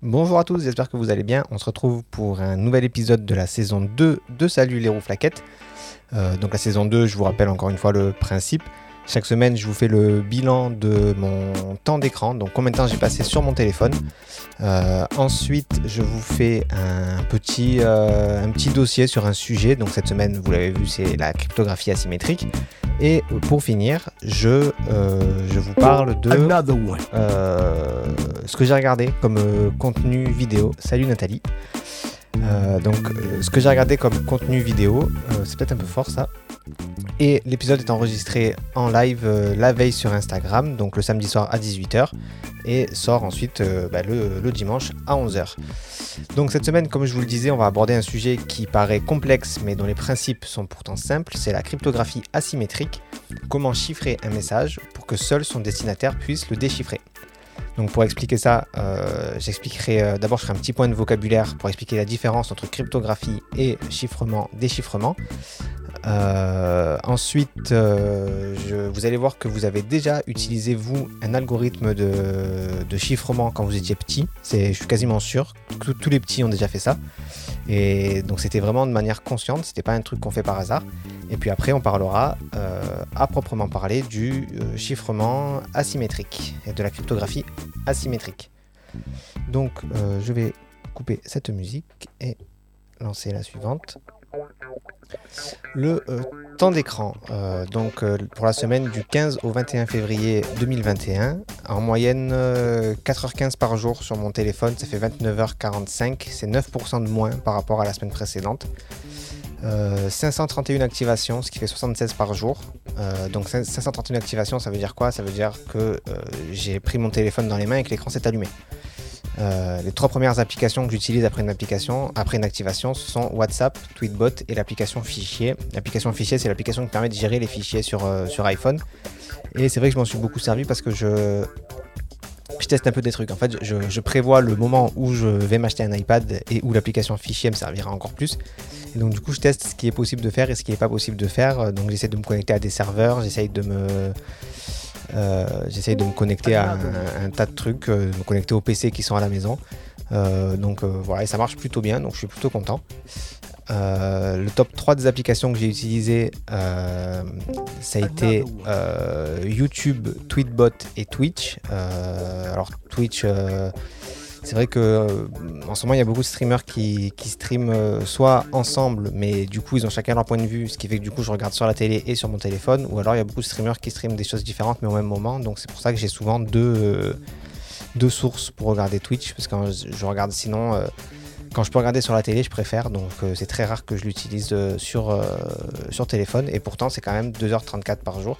Bonjour à tous, j'espère que vous allez bien. On se retrouve pour un nouvel épisode de la saison 2 de Salut les roues flaquettes. Euh, donc la saison 2, je vous rappelle encore une fois le principe. Chaque semaine, je vous fais le bilan de mon temps d'écran, donc combien de temps j'ai passé sur mon téléphone. Euh, ensuite, je vous fais un petit, euh, un petit dossier sur un sujet. Donc cette semaine, vous l'avez vu, c'est la cryptographie asymétrique. Et pour finir, je, euh, je vous parle de ce que j'ai regardé comme contenu vidéo. Salut Nathalie. Euh, donc, euh, ce que j'ai regardé comme contenu vidéo, euh, c'est peut-être un peu fort ça. Et l'épisode est enregistré en live la veille sur Instagram, donc le samedi soir à 18h, et sort ensuite bah, le, le dimanche à 11h. Donc cette semaine, comme je vous le disais, on va aborder un sujet qui paraît complexe, mais dont les principes sont pourtant simples, c'est la cryptographie asymétrique. Comment chiffrer un message pour que seul son destinataire puisse le déchiffrer? Donc pour expliquer ça, euh, j'expliquerai euh, d'abord je ferai un petit point de vocabulaire pour expliquer la différence entre cryptographie et chiffrement, déchiffrement. Euh, ensuite, vous allez voir que vous avez déjà utilisé vous un algorithme de, chiffrement quand vous étiez petit. C'est, je suis quasiment sûr tous les petits ont déjà fait ça. Et donc c'était vraiment de manière consciente, c'était pas un truc qu'on fait par hasard. Et puis après, on parlera euh, à proprement parler du euh, chiffrement asymétrique et de la cryptographie asymétrique. Donc, euh, je vais couper cette musique et lancer la suivante. Le euh, temps d'écran, euh, donc euh, pour la semaine du 15 au 21 février 2021, en moyenne euh, 4h15 par jour sur mon téléphone, ça fait 29h45, c'est 9% de moins par rapport à la semaine précédente. Euh, 531 activations, ce qui fait 76 par jour. Euh, donc 5- 531 activations, ça veut dire quoi? Ça veut dire que euh, j'ai pris mon téléphone dans les mains et que l'écran s'est allumé. Euh, les trois premières applications que j'utilise après une application, après une activation, ce sont WhatsApp, Tweetbot et l'application Fichier. L'application Fichier, c'est l'application qui permet de gérer les fichiers sur, euh, sur iPhone. Et c'est vrai que je m'en suis beaucoup servi parce que je, je teste un peu des trucs. En fait, je, je prévois le moment où je vais m'acheter un iPad et où l'application Fichier me servira encore plus. Et donc du coup, je teste ce qui est possible de faire et ce qui n'est pas possible de faire. Euh, Donc j'essaie de me connecter à des serveurs, j'essaye de me euh, j'essaye de me connecter à un, tas de trucs, euh, de me connecter aux PC qui sont à la maison. Euh, donc voilà, et ça marche plutôt bien, donc je suis plutôt content. Le top 3 des applications que j'ai utilisées, ça a été YouTube, Tweetbot et Twitch. Alors Twitch, c'est vrai que euh, en ce moment il y a beaucoup de streamers qui, qui streament euh, soit ensemble, mais du coup ils ont chacun leur point de vue, ce qui fait que du coup je regarde sur la télé et sur mon téléphone, ou alors il y a beaucoup de streamers qui streament des choses différentes mais au même moment, donc c'est pour ça que j'ai souvent deux, euh, sources pour regarder Twitch, parce que je, regarde sinon, quand je peux regarder sur la télé, je préfère, donc c'est très rare que je l'utilise sur, sur téléphone, et pourtant c'est quand même 2h34 par jour,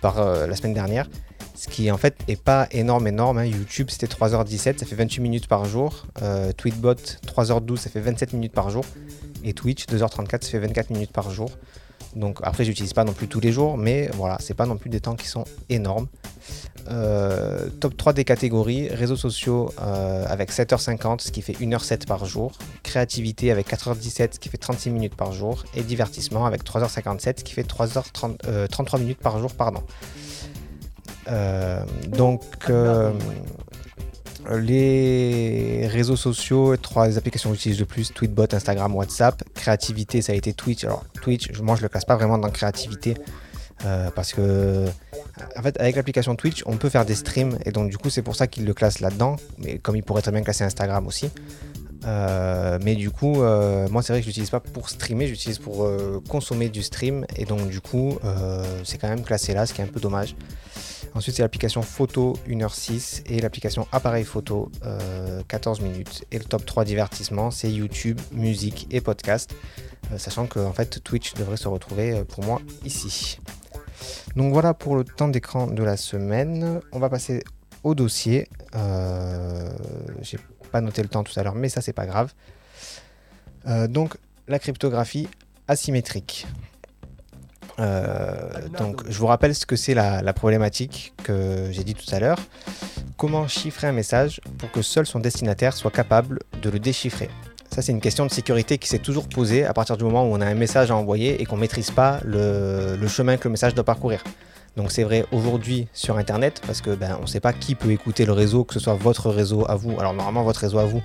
par la semaine dernière. Ce qui en fait est pas énorme énorme. hein. YouTube c'était 3h17, ça fait 28 minutes par jour. Euh, Tweetbot 3h12, ça fait 27 minutes par jour. Et Twitch 2h34, ça fait 24 minutes par jour. Donc après j'utilise pas non plus tous les jours, mais voilà, c'est pas non plus des temps qui sont énormes. Euh, top 3 des catégories, réseaux sociaux euh, avec 7h50, ce qui fait 1h07 par jour. Créativité avec 4h17, ce qui fait 36 minutes par jour. Et divertissement avec 3h57, ce qui fait 3h30, euh, 33 minutes par jour. Pardon. Euh, donc, euh, les réseaux sociaux, trois applications que j'utilise le plus Tweetbot, Instagram, WhatsApp. Créativité, ça a été Twitch. Alors, Twitch, moi, je le classe pas vraiment dans créativité euh, parce que, en fait, avec l'application Twitch, on peut faire des streams et donc, du coup, c'est pour ça qu'il le classe là-dedans. Mais comme il pourrait très bien classer Instagram aussi. Mais du coup, moi c'est vrai que je l'utilise pas pour streamer, j'utilise pour consommer du stream et donc du coup, c'est quand même classé là, ce qui est un peu dommage. Ensuite, c'est l'application photo 1h06 et l'application appareil photo euh, 14 minutes. Et le top 3 divertissement, c'est YouTube, musique et podcast. Euh, sachant que fait, Twitch devrait se retrouver euh, pour moi ici. Donc voilà pour le temps d'écran de la semaine. On va passer au dossier. Euh, J'ai pas noté le temps tout à l'heure, mais ça c'est pas grave. Euh, donc la cryptographie asymétrique. Euh, donc, je vous rappelle ce que c'est la, la problématique que j'ai dit tout à l'heure. Comment chiffrer un message pour que seul son destinataire soit capable de le déchiffrer? Ça, c'est une question de sécurité qui s'est toujours posée à partir du moment où on a un message à envoyer et qu'on ne maîtrise pas le, le chemin que le message doit parcourir. Donc c'est vrai aujourd'hui sur Internet parce que ben, on ne sait pas qui peut écouter le réseau, que ce soit votre réseau à vous. Alors normalement votre réseau à vous,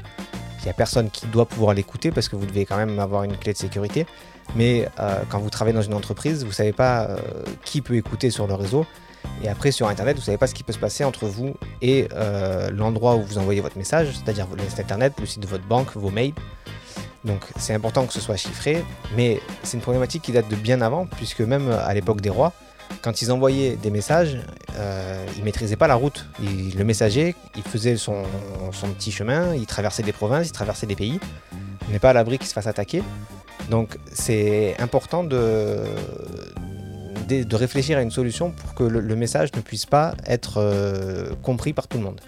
il n'y a personne qui doit pouvoir l'écouter parce que vous devez quand même avoir une clé de sécurité. Mais euh, quand vous travaillez dans une entreprise, vous ne savez pas euh, qui peut écouter sur le réseau. Et après sur Internet, vous ne savez pas ce qui peut se passer entre vous et euh, l'endroit où vous envoyez votre message, c'est-à-dire le site Internet, le site de votre banque, vos mails. Donc c'est important que ce soit chiffré, mais c'est une problématique qui date de bien avant, puisque même à l'époque des rois, quand ils envoyaient des messages, ils maîtrisaient pas la route. le messager, il faisait son, petit chemin, il traversait des provinces, il traversait des pays. On n'est pas à l'abri qu'il se fasse attaquer. Donc c'est important de, de, réfléchir à une solution pour que le, message ne puisse pas être euh, compris par tout le monde.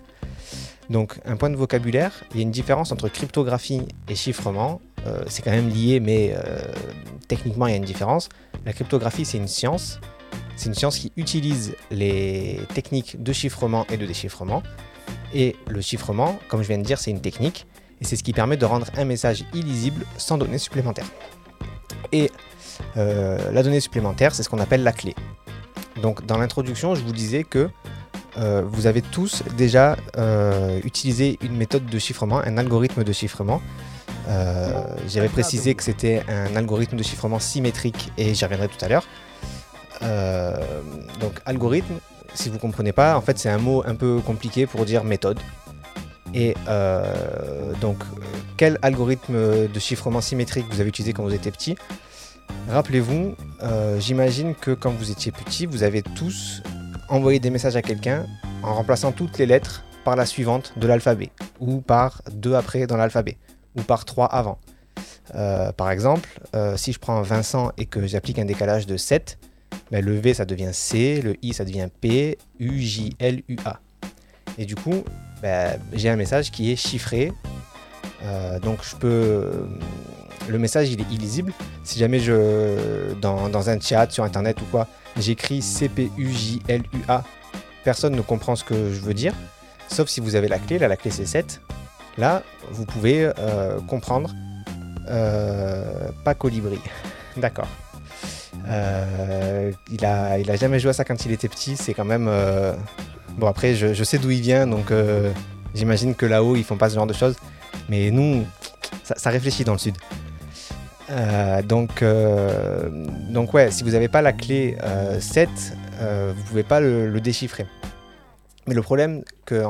Donc un point de vocabulaire, il y a une différence entre cryptographie et chiffrement. Euh, c'est quand même lié, mais techniquement il y a une différence. La cryptographie c'est une science c'est une science qui utilise les techniques de chiffrement et de déchiffrement. Et le chiffrement, comme je viens de dire, c'est une technique. Et c'est ce qui permet de rendre un message illisible sans données supplémentaires. Et euh, la donnée supplémentaire, c'est ce qu'on appelle la clé. Donc dans l'introduction, je vous disais que euh, vous avez tous déjà euh, utilisé une méthode de chiffrement, un algorithme de chiffrement. J'avais précisé que c'était un algorithme de chiffrement symétrique et j'y reviendrai tout à l'heure. Donc algorithme, si vous comprenez pas, en fait c'est un mot un peu compliqué pour dire méthode. Et euh, donc quel algorithme de chiffrement symétrique vous avez utilisé quand vous étiez petit? Rappelez-vous, euh, j'imagine que quand vous étiez petit, vous avez tous envoyé des messages à quelqu'un en remplaçant toutes les lettres par la suivante de l'alphabet, ou par deux après dans l'alphabet, ou par trois avant. par exemple, si je prends Vincent et que j'applique un décalage de 7, ben, le V ça devient C, le I ça devient P, U, J, L, U, A. Et du coup, ben, j'ai un message qui est chiffré. Euh, donc je peux. Le message il est illisible. Si jamais je. Dans, un chat sur internet ou quoi, j'écris C, P, U, J, L, U, A, personne ne comprend ce que je veux dire. Sauf si vous avez la clé, là la clé c'est 7. Là, vous pouvez euh, comprendre. Euh, pas colibri. D'accord. Euh, il, a, il a jamais joué à ça quand il était petit. C'est quand même. Euh, bon, après, je, sais d'où il vient, donc euh, j'imagine que là-haut, ils font pas ce genre de choses. Mais nous, ça, réfléchit dans le sud. donc, donc, ouais, si vous n'avez pas la clé 7, vous pouvez pas le, déchiffrer. Mais le problème que,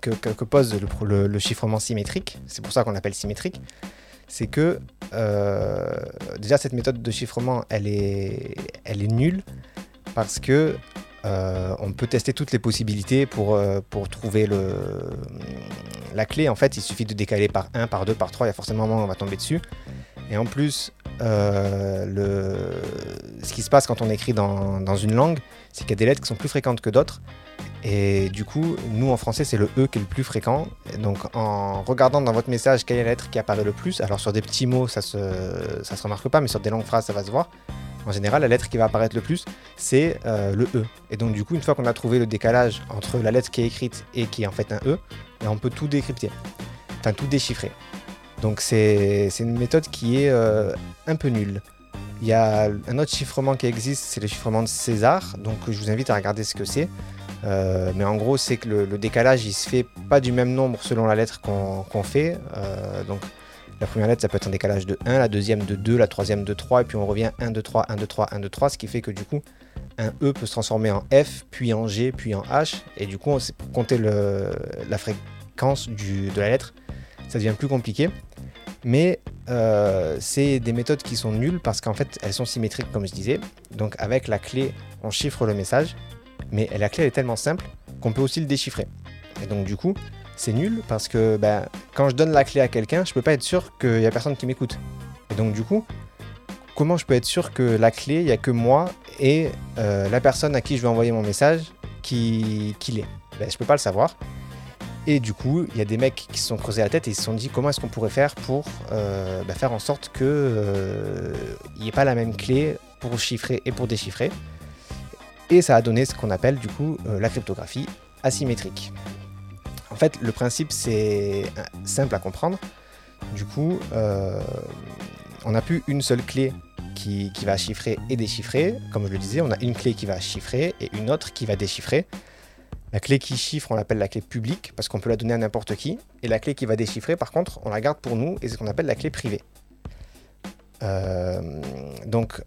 que, pose le, le, chiffrement symétrique, c'est pour ça qu'on l'appelle symétrique, c'est que euh, déjà cette méthode de chiffrement, elle est, elle est nulle parce que euh, on peut tester toutes les possibilités pour, euh, pour trouver la clé. En fait, il suffit de décaler par 1, par 2, par 3, il y a forcément un moment où on va tomber dessus. Et en plus, le... ce qui se passe quand on écrit dans, dans une langue, c'est qu'il y a des lettres qui sont plus fréquentes que d'autres. Et du coup, nous en français, c'est le E qui est le plus fréquent. donc en regardant dans votre message quelle est la lettre qui apparaît le plus, alors sur des petits mots, ça se, ça se remarque pas, mais sur des longues phrases, ça va se voir. En général, la lettre qui va apparaître le plus, c'est euh, le E. Et donc du coup, une fois qu'on a trouvé le décalage entre la lettre qui est écrite et qui est en fait un E, ben, on peut tout décrypter, enfin tout déchiffrer. Donc c'est une méthode qui est euh, un peu nulle. Il y a un autre chiffrement qui existe, c'est le chiffrement de César. Donc je vous invite à regarder ce que c'est. Euh, mais en gros, c'est que le, décalage, il se fait pas du même nombre selon la lettre qu'on fait. La première lettre, ça peut être un décalage de 1, la deuxième de 2, la troisième de 3, et puis on revient 1, 2, 3, 1, 2, 3, 1, 2, 3, ce qui fait que du coup, un E peut se transformer en F, puis en G, puis en H, et du coup, on sait compter la fréquence de la lettre, ça devient plus compliqué. Mais euh, c'est des méthodes qui sont nulles parce qu'en fait, elles sont symétriques, comme je disais. Donc, avec la clé, on chiffre le message, mais la clé est tellement simple qu'on peut aussi le déchiffrer. Et donc du coup, c'est nul parce que ben, quand je donne la clé à quelqu'un, je peux pas être sûr qu'il y a personne qui m'écoute. Et donc du coup, comment je peux être sûr que la clé, il y a que moi et euh, la personne à qui je vais envoyer mon message qui, l'est? Ben, Je peux pas le savoir. Et du coup, il y a des mecs qui se sont creusés la tête et ils se sont dit comment est-ce qu'on pourrait faire pour euh, ben, faire en sorte qu'il n'y ait pas la même clé pour chiffrer et pour déchiffrer? Et ça a donné ce qu'on appelle du coup euh, la cryptographie asymétrique. En fait, le principe c'est euh, simple à comprendre. Du coup, euh, on n'a plus une seule clé qui, va chiffrer et déchiffrer. Comme je le disais, on a une clé qui va chiffrer et une autre qui va déchiffrer. La clé qui chiffre, on l'appelle la clé publique parce qu'on peut la donner à n'importe qui. Et la clé qui va déchiffrer, par contre, on la garde pour nous et c'est ce qu'on appelle la clé privée. Euh, donc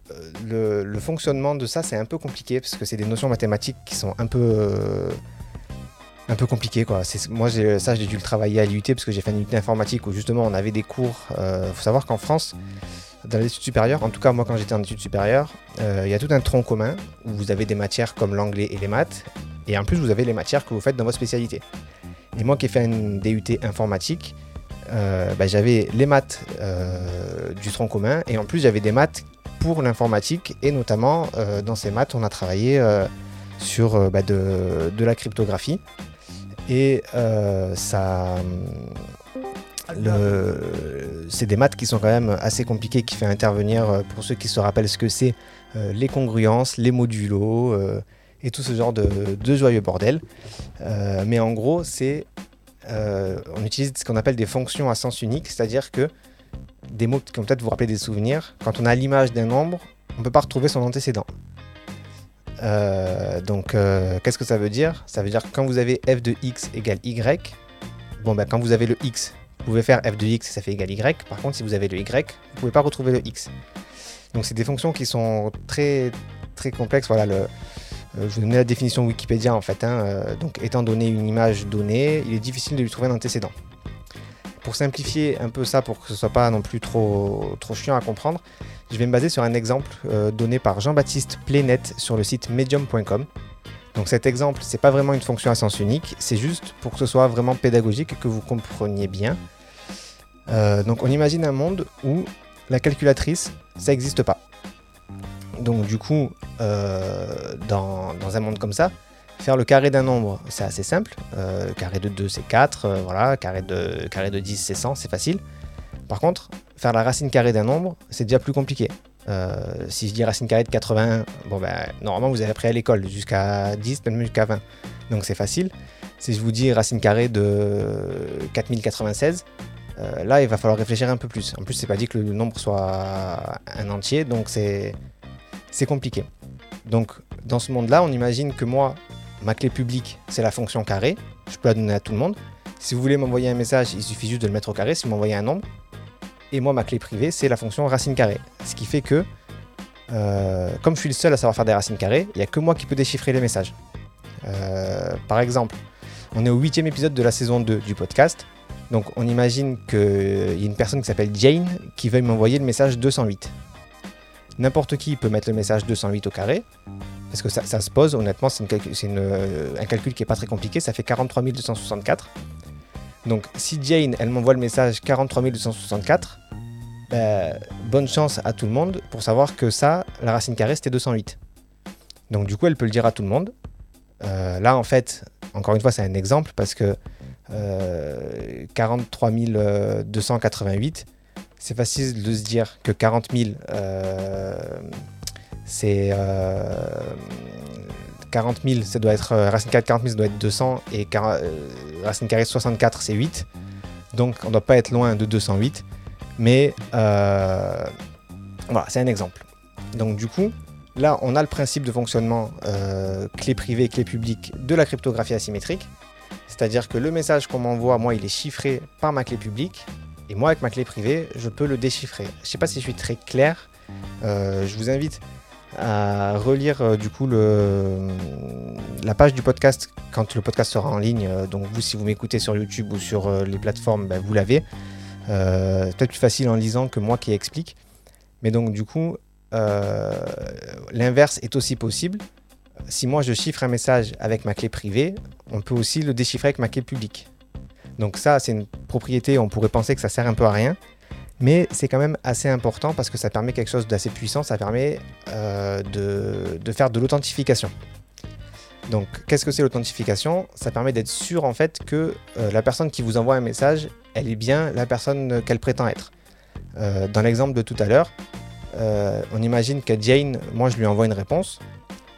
le, le, fonctionnement de ça, c'est un peu compliqué parce que c'est des notions mathématiques qui sont un peu un peu compliqué quoi. Moi ça j'ai dû le travailler à l'IUT parce que j'ai fait une unité informatique où justement on avait des cours. Il euh, faut savoir qu'en France, dans les études supérieures, en tout cas moi quand j'étais en études supérieures, euh, il y a tout un tronc commun où vous avez des matières comme l'anglais et les maths, et en plus vous avez les matières que vous faites dans votre spécialité. Et moi qui ai fait une DUT informatique, euh, bah, j'avais les maths du tronc commun et en plus j'avais des maths pour l'informatique et notamment dans ces maths on a travaillé sur bah, de, de, la cryptographie. Et euh, ça. C'est des maths qui sont quand même assez compliqués, qui fait intervenir, euh, pour ceux qui se rappellent ce que c'est, euh, les congruences, les modulos et tout ce genre de, joyeux bordel. mais en gros, c'est. on utilise ce qu'on appelle des fonctions à sens unique, c'est-à-dire que des mots qui vont peut-être vous rappeler des souvenirs, quand on a l'image d'un nombre, on ne peut pas retrouver son antécédent. Euh, donc, euh, qu'est-ce que ça veut dire? Ça veut dire que quand vous avez f de x égale y, bon, ben, quand vous avez le x, vous pouvez faire f de x ça fait égal y. Par contre, si vous avez le y, vous pouvez pas retrouver le x. Donc, c'est des fonctions qui sont très, très complexes. Voilà, le, euh, je vous donner la définition Wikipédia en fait. Hein, donc, étant donné une image donnée, il est difficile de lui trouver un antécédent. Pour simplifier un peu ça, pour que ce soit pas non plus trop, trop chiant à comprendre, je vais me baser sur un exemple euh, donné par Jean-Baptiste Plénet sur le site medium.com. Donc cet exemple, c'est pas vraiment une fonction à sens unique, c'est juste pour que ce soit vraiment pédagogique et que vous compreniez bien. Euh, donc on imagine un monde où la calculatrice, ça n'existe pas. Donc du coup, euh, dans, un monde comme ça, faire le carré d'un nombre, c'est assez simple. carré de 2, c'est 4, voilà, carré de, carré de 10, c'est 100, c'est facile. Par contre, faire la racine carrée d'un nombre, c'est déjà plus compliqué. Euh, si je dis racine carrée de 81, bon ben, normalement vous avez appris à l'école jusqu'à 10, même jusqu'à 20. Donc c'est facile. Si je vous dis racine carrée de 4096, euh, là il va falloir réfléchir un peu plus. En plus, c'est pas dit que le nombre soit un entier, donc c'est compliqué. Donc dans ce monde-là, on imagine que moi, ma clé publique, c'est la fonction carré. Je peux la donner à tout le monde. Si vous voulez m'envoyer un message, il suffit juste de le mettre au carré. Si vous m'envoyez un nombre, et moi, ma clé privée, c'est la fonction racine carrée. Ce qui fait que, euh, comme je suis le seul à savoir faire des racines carrées, il n'y a que moi qui peux déchiffrer les messages. Euh, par exemple, on est au huitième épisode de la saison 2 du podcast. Donc on imagine qu'il y a une personne qui s'appelle Jane qui veuille m'envoyer le message 208. N'importe qui peut mettre le message 208 au carré, parce que ça, se pose, honnêtement, c'est un calcul qui n'est pas très compliqué, ça fait 43 264. Donc si Jane, elle m'envoie le message 43 264, ben, bonne chance à tout le monde pour savoir que ça, la racine carrée, c'était 208. Donc du coup, elle peut le dire à tout le monde. Euh, là, en fait, encore une fois, c'est un exemple parce que 43 euh, 288, c'est facile de se dire que 40 000, euh, c'est 40 000, ça doit être racine carrée de 40 000, ça doit être 200 et racine carrée 64 c'est 8. Donc on ne doit pas être loin de 208. Mais euh, voilà, c'est un exemple. Donc du coup, là on a le principe de fonctionnement euh, clé privée, clé publique de la cryptographie asymétrique. C'est-à-dire que le message qu'on m'envoie, moi, il est chiffré par ma clé publique. Et moi, avec ma clé privée, je peux le déchiffrer. Je ne sais pas si je suis très clair. Euh, je vous invite à relire euh, du coup la page du podcast quand le podcast sera en ligne. Euh, donc vous, si vous m'écoutez sur YouTube ou sur euh, les plateformes, ben, vous l'avez. peut-être plus facile en lisant que moi qui explique. Mais donc du coup, l'inverse est aussi possible. Si moi je chiffre un message avec ma clé privée, on peut aussi le déchiffrer avec ma clé publique. Donc ça, c'est une propriété, on pourrait penser que ça sert un peu à rien, mais c'est quand même assez important parce que ça permet quelque chose d'assez puissant, ça permet euh, de, faire de l'authentification. Donc qu'est-ce que c'est l'authentification? Ça permet d'être sûr en fait que euh, la personne qui vous envoie un message, elle est bien la personne qu'elle prétend être. Euh, dans l'exemple de tout à l'heure, on imagine que Jane, moi je lui envoie une réponse.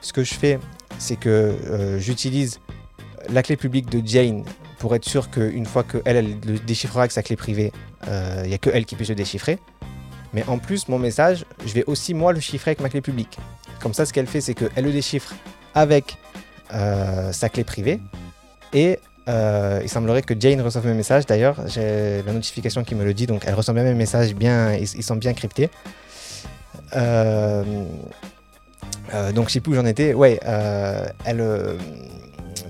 Ce que je fais, c'est que j'utilise la clé publique de Jane pour être sûr qu'une fois qu'elle elle le déchiffrera avec sa clé privée, il euh, n'y a que elle qui puisse le déchiffrer. Mais en plus, mon message, je vais aussi moi le chiffrer avec ma clé publique. Comme ça, ce qu'elle fait, c'est qu'elle le déchiffre avec euh, sa clé privée. Et euh, il semblerait que Jane reçoive mes messages. D'ailleurs, j'ai la notification qui me le dit, donc elle reçoit bien mes messages, bien, ils, sont bien cryptés. Donc je sais plus où j'en étais. Ouais, elle,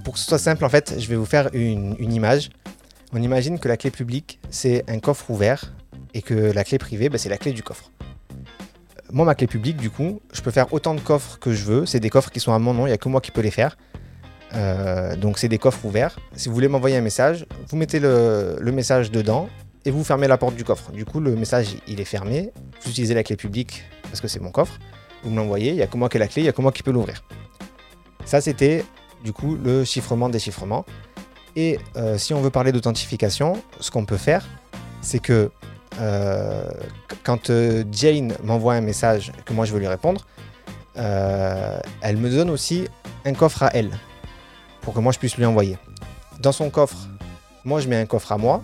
pour que ce soit simple, en fait, je vais vous faire une, image. On imagine que la clé publique, c'est un coffre ouvert et que la clé privée, bah, c'est la clé du coffre. Moi, ma clé publique, du coup, je peux faire autant de coffres que je veux. C'est des coffres qui sont à mon nom, il n'y a que moi qui peux les faire. Euh, donc, c'est des coffres ouverts. Si vous voulez m'envoyer un message, vous mettez le, message dedans et vous fermez la porte du coffre. Du coup, le message, il est fermé. Vous utilisez la clé publique parce que c'est mon coffre. Vous me l'envoyez, il n'y a que moi qui ai la clé, il n'y a que moi qui peux l'ouvrir. Ça, c'était du coup le chiffrement-déchiffrement. Et euh, si on veut parler d'authentification, ce qu'on peut faire, c'est que euh, quand euh, Jane m'envoie un message que moi je veux lui répondre, elle me donne aussi un coffre à elle pour que moi je puisse lui envoyer. Dans son coffre, moi je mets un coffre à moi,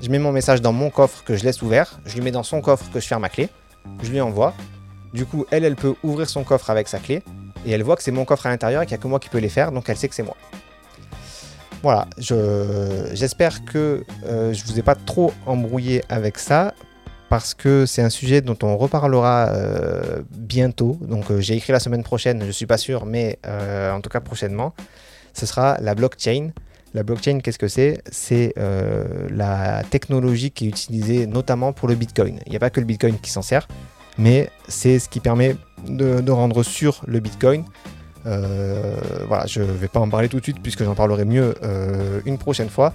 je mets mon message dans mon coffre que je laisse ouvert, je lui mets dans son coffre que je ferme ma clé, je lui envoie. Du coup, elle, elle peut ouvrir son coffre avec sa clé et elle voit que c'est mon coffre à l'intérieur et qu'il n'y a que moi qui peux les faire, donc elle sait que c'est moi. Voilà, j'espère que euh, je vous ai pas trop embrouillé avec ça parce que c'est un sujet dont on reparlera euh, bientôt. Donc euh, j'ai écrit la semaine prochaine, je suis pas sûr, mais en tout cas prochainement. Ce sera la blockchain. La blockchain, qu'est-ce que c'est? C'est la technologie qui est utilisée notamment pour le Bitcoin. Il n'y a pas que le Bitcoin qui s'en sert, mais c'est ce qui permet de, rendre sûr le Bitcoin euh, voilà, je ne vais pas en parler tout de suite puisque j'en parlerai mieux euh, une prochaine fois.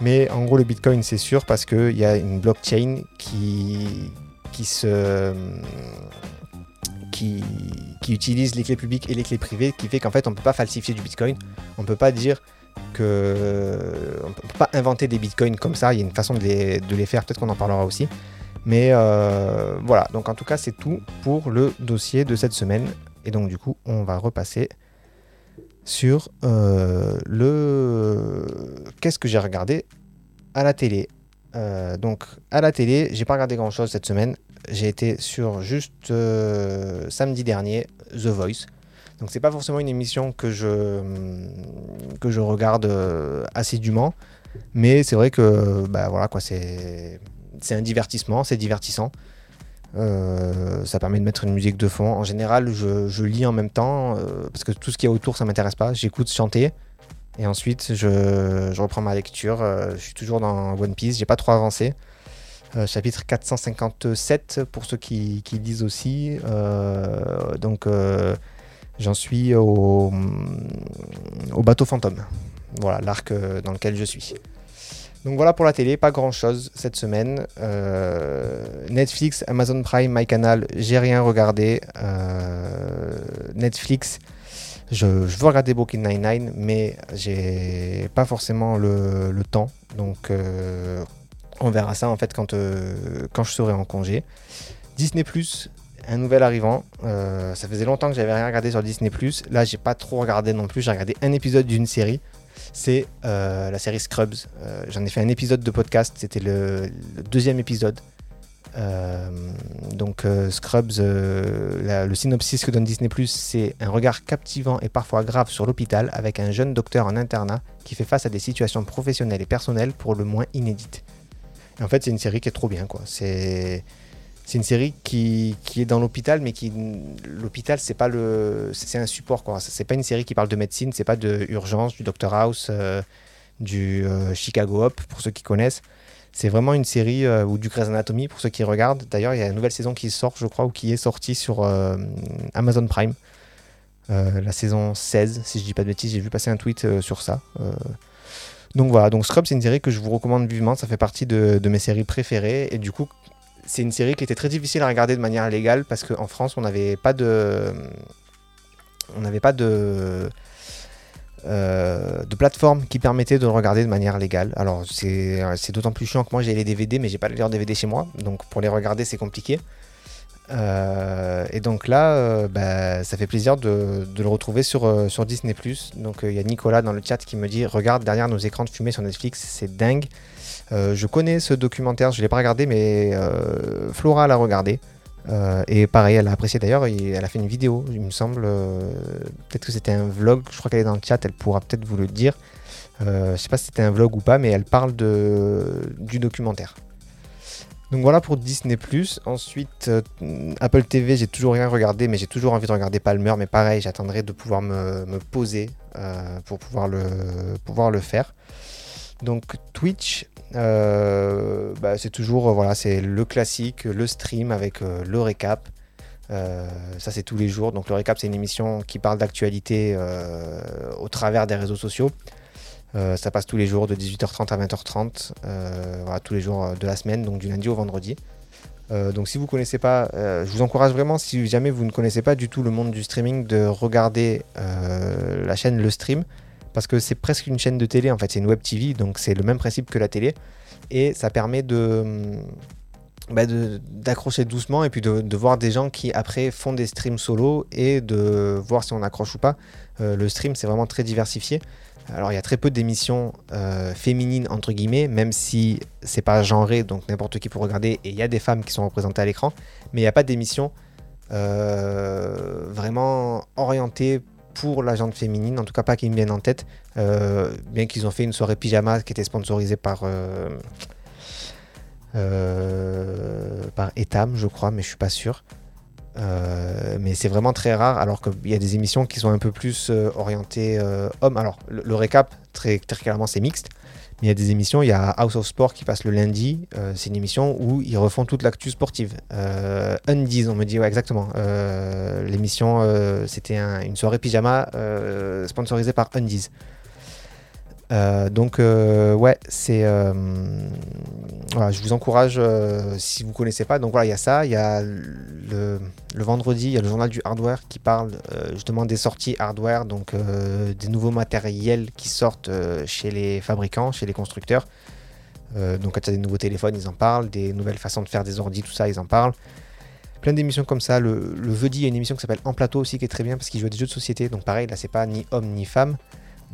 Mais en gros, le Bitcoin, c'est sûr parce qu'il y a une blockchain qui, qui se. Qui, qui, utilise les clés publiques et les clés privées, qui fait qu'en fait on ne peut pas falsifier du Bitcoin. On ne peut pas dire que. On ne peut pas inventer des Bitcoins comme ça. Il y a une façon de les faire, peut-être qu'on en parlera aussi. Mais euh, voilà, donc en tout cas c'est tout pour le dossier de cette semaine. Et donc du coup, on va repasser sur euh, le qu'est-ce que j'ai regardé à la télé. Euh, donc à la télé, j'ai pas regardé grand chose cette semaine. J'ai été sur juste samedi dernier The Voice. Donc c'est pas forcément une émission que je que je regarde assidûment, mais c'est vrai que bah voilà quoi, c'est c'est un divertissement, c'est divertissant. Euh, ça permet de mettre une musique de fond. En général, je, lis en même temps euh, parce que tout ce qui est autour, ça m'intéresse pas. J'écoute chanter et ensuite je, reprends ma lecture. Euh, je suis toujours dans One Piece, j'ai pas trop avancé. chapitre 457 pour ceux qui, qui lisent aussi. donc j'en suis au, au bateau fantôme. Voilà l'arc dans lequel je suis. Donc voilà pour la télé, pas grand chose cette semaine. Euh, Netflix, Amazon Prime, MyCanal, j'ai rien regardé. Euh, Netflix, je, veux regarder Booking 99, mais j'ai pas forcément le, temps. Donc euh, on verra ça en fait quand, quand je serai en congé. Disney un nouvel arrivant. ça faisait longtemps que j'avais rien regardé sur Disney Là, j'ai pas trop regardé non plus. J'ai regardé un épisode d'une série c'est euh, la série Scrubs. Euh, j'en ai fait un épisode de podcast, c'était le, deuxième épisode. Euh, donc Scrubs, le synopsis que donne Disney ⁇ c'est un regard captivant et parfois grave sur l'hôpital avec un jeune docteur en internat qui fait face à des situations professionnelles et personnelles pour le moins inédites. en fait, c'est une série qui est trop bien. quoi. C'est c'est une série qui, qui est dans l'hôpital, mais qui l'hôpital c'est pas le c'est un support quoi. C'est pas une série qui parle de médecine, c'est pas de urgence, du Doctor House, euh, du euh, Chicago Hop pour ceux qui connaissent. C'est vraiment une série euh, ou du Grey's Anatomy pour ceux qui regardent. D'ailleurs, il y a une nouvelle saison qui sort, je crois, ou qui est sortie sur Amazon Prime. la saison 16, si je dis pas de bêtises, j'ai vu passer un tweet sur ça. donc voilà, donc Scrub, c'est une série que je vous recommande vivement. Ça fait partie de, de mes séries préférées. Et du coup, c'est une série qui était très difficile à regarder de manière légale parce qu'en France, on n'avait pas de. On n'avait pas de. Euh, de plateforme qui permettait de le regarder de manière légale. Alors c'est d'autant plus chiant que moi j'ai les DVD mais j'ai pas les DVD chez moi, donc pour les regarder c'est compliqué. Euh, et donc là, euh, bah, ça fait plaisir de, le retrouver sur, sur Disney ⁇ Donc il y a Nicolas dans le chat qui me dit, regarde derrière nos écrans de fumée sur Netflix, c'est dingue. Je connais ce documentaire, je ne l'ai pas regardé, mais Flora l'a regardé. et pareil, elle a apprécié d'ailleurs, elle a fait une vidéo, il me semble. peut-être que c'était un vlog, je crois qu'elle est dans le chat, elle pourra peut-être vous le dire. je ne sais pas si c'était un vlog ou pas, mais elle parle de, du documentaire. Donc voilà pour Disney +. Ensuite, euh, Apple TV, j'ai toujours rien regardé, mais j'ai toujours envie de regarder Palmer. Mais pareil, j'attendrai de pouvoir me, poser euh, pour pouvoir le, pouvoir le faire. Donc Twitch, euh, bah, c'est toujours voilà, c'est le classique, le stream avec le récap. ça c'est tous les jours. Donc le récap, c'est une émission qui parle d'actualité au travers des réseaux sociaux. Euh, ça passe tous les jours de 18h30 à 20h30, euh, voilà, tous les jours euh, de la semaine, donc du lundi au vendredi. donc si vous connaissez pas, je vous encourage vraiment, si jamais vous ne connaissez pas du tout le monde du streaming, de regarder la chaîne Le Stream, parce que c'est presque une chaîne de télé, en fait c'est une web TV, donc c'est le même principe que la télé, et ça permet de... Bah, d'accrocher doucement et puis de, voir des gens qui après font des streams solo et de voir si on accroche ou pas. le stream c'est vraiment très diversifié. Alors il y a très peu d'émissions euh, féminines entre guillemets, même si c'est pas genré, donc n'importe qui peut regarder, et il y a des femmes qui sont représentées à l'écran, mais il n'y a pas d'émissions euh, vraiment orientées pour la gente féminine, en tout cas pas qui me viennent en tête, euh, bien qu'ils ont fait une soirée pyjama qui était sponsorisée par, par Etam, je crois, mais je suis pas sûr. Euh, mais c'est vraiment très rare, alors qu'il y a des émissions qui sont un peu plus euh, orientées euh, hommes. Alors, le, récap, très, très clairement, c'est mixte. Il y a des émissions, il y a House of Sport qui passe le lundi. c'est une émission où ils refont toute l'actu sportive. Undies, on me dit, ouais, exactement. L'émission, c'était une soirée pyjama sponsorisée par Undies. Euh, donc euh, ouais, c'est euh, voilà, je vous encourage si vous connaissez pas. Donc voilà, il y a ça, il y a le, vendredi, il y a le journal du hardware qui parle justement des sorties hardware, donc des nouveaux matériels qui sortent chez les fabricants, chez les constructeurs. donc quand il y a des nouveaux téléphones, ils en parlent, des nouvelles façons de faire des ordi, tout ça, ils en parlent plein d'émissions comme ça. Le, le il y a une émission qui s'appelle En plateau aussi qui est très bien parce qu'ils jouent à des jeux de société. Donc pareil, là c'est pas ni homme ni femme.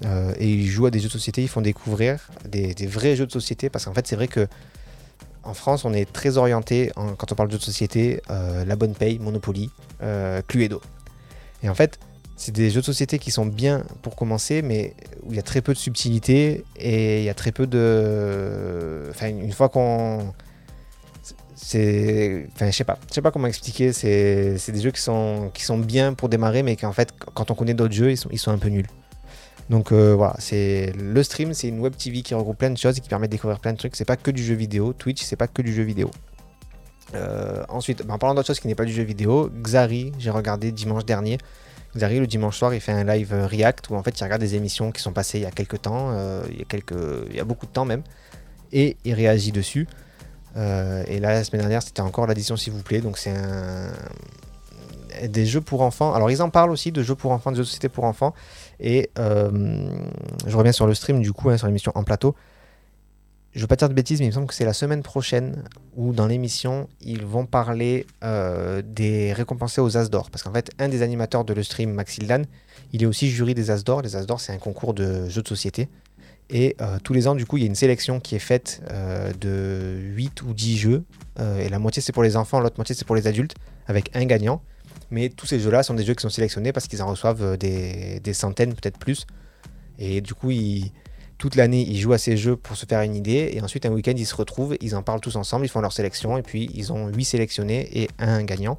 Euh, et ils jouent à des jeux de société, ils font découvrir des, vrais jeux de société, parce qu'en fait c'est vrai que en France on est très orienté, quand on parle de jeux de société, euh, La Bonne Paye, Monopoly, euh, Cluedo. Et en fait c'est des jeux de société qui sont bien pour commencer, mais où il y a très peu de subtilité et il y a très peu de... Enfin une fois qu'on c'est enfin je sais pas. Je sais pas comment expliquer. C'est des jeux qui sont qui sont bien pour démarrer mais qu'en fait quand on connaît d'autres jeux ils sont, ils sont un peu nuls donc euh, voilà, c'est le stream, c'est une web TV qui regroupe plein de choses et qui permet de découvrir plein de trucs. C'est pas que du jeu vidéo. Twitch, c'est pas que du jeu vidéo. Euh, ensuite, en parlant d'autre chose qui n'est pas du jeu vidéo, Xari, j'ai regardé dimanche dernier. Xari, le dimanche soir, il fait un live euh, React où en fait il regarde des émissions qui sont passées il y a quelques temps, il, y a quelques, il y a beaucoup de temps même, et il réagit dessus. et là, la semaine dernière, c'était encore l'addition s'il vous plaît. Donc c'est un... des jeux pour enfants. Alors ils en parlent aussi de jeux pour enfants, de jeux de société pour enfants. Et euh, je reviens sur le stream du coup, hein, sur l'émission en plateau. Je veux pas dire de bêtises, mais il me semble que c'est la semaine prochaine où dans l'émission, ils vont parler euh, des récompensés aux As d'Or. Parce qu'en fait, un des animateurs de le stream, Maxildan, il est aussi jury des As d'Or. Les As d'Or, c'est un concours de jeux de société. Et euh, tous les ans, du coup, il y a une sélection qui est faite de 8 ou 10 jeux. et la moitié, c'est pour les enfants, l'autre moitié, c'est pour les adultes, avec un gagnant. Mais tous ces jeux-là sont des jeux qui sont sélectionnés parce qu'ils en reçoivent euh, des, centaines, peut-être plus. Et du coup, toute l'année, ils jouent à ces jeux pour se faire une idée. Et ensuite, un week-end, ils se retrouvent, ils en parlent tous ensemble, ils font leur sélection. Et puis, ils ont 8 sélectionnés et un gagnant.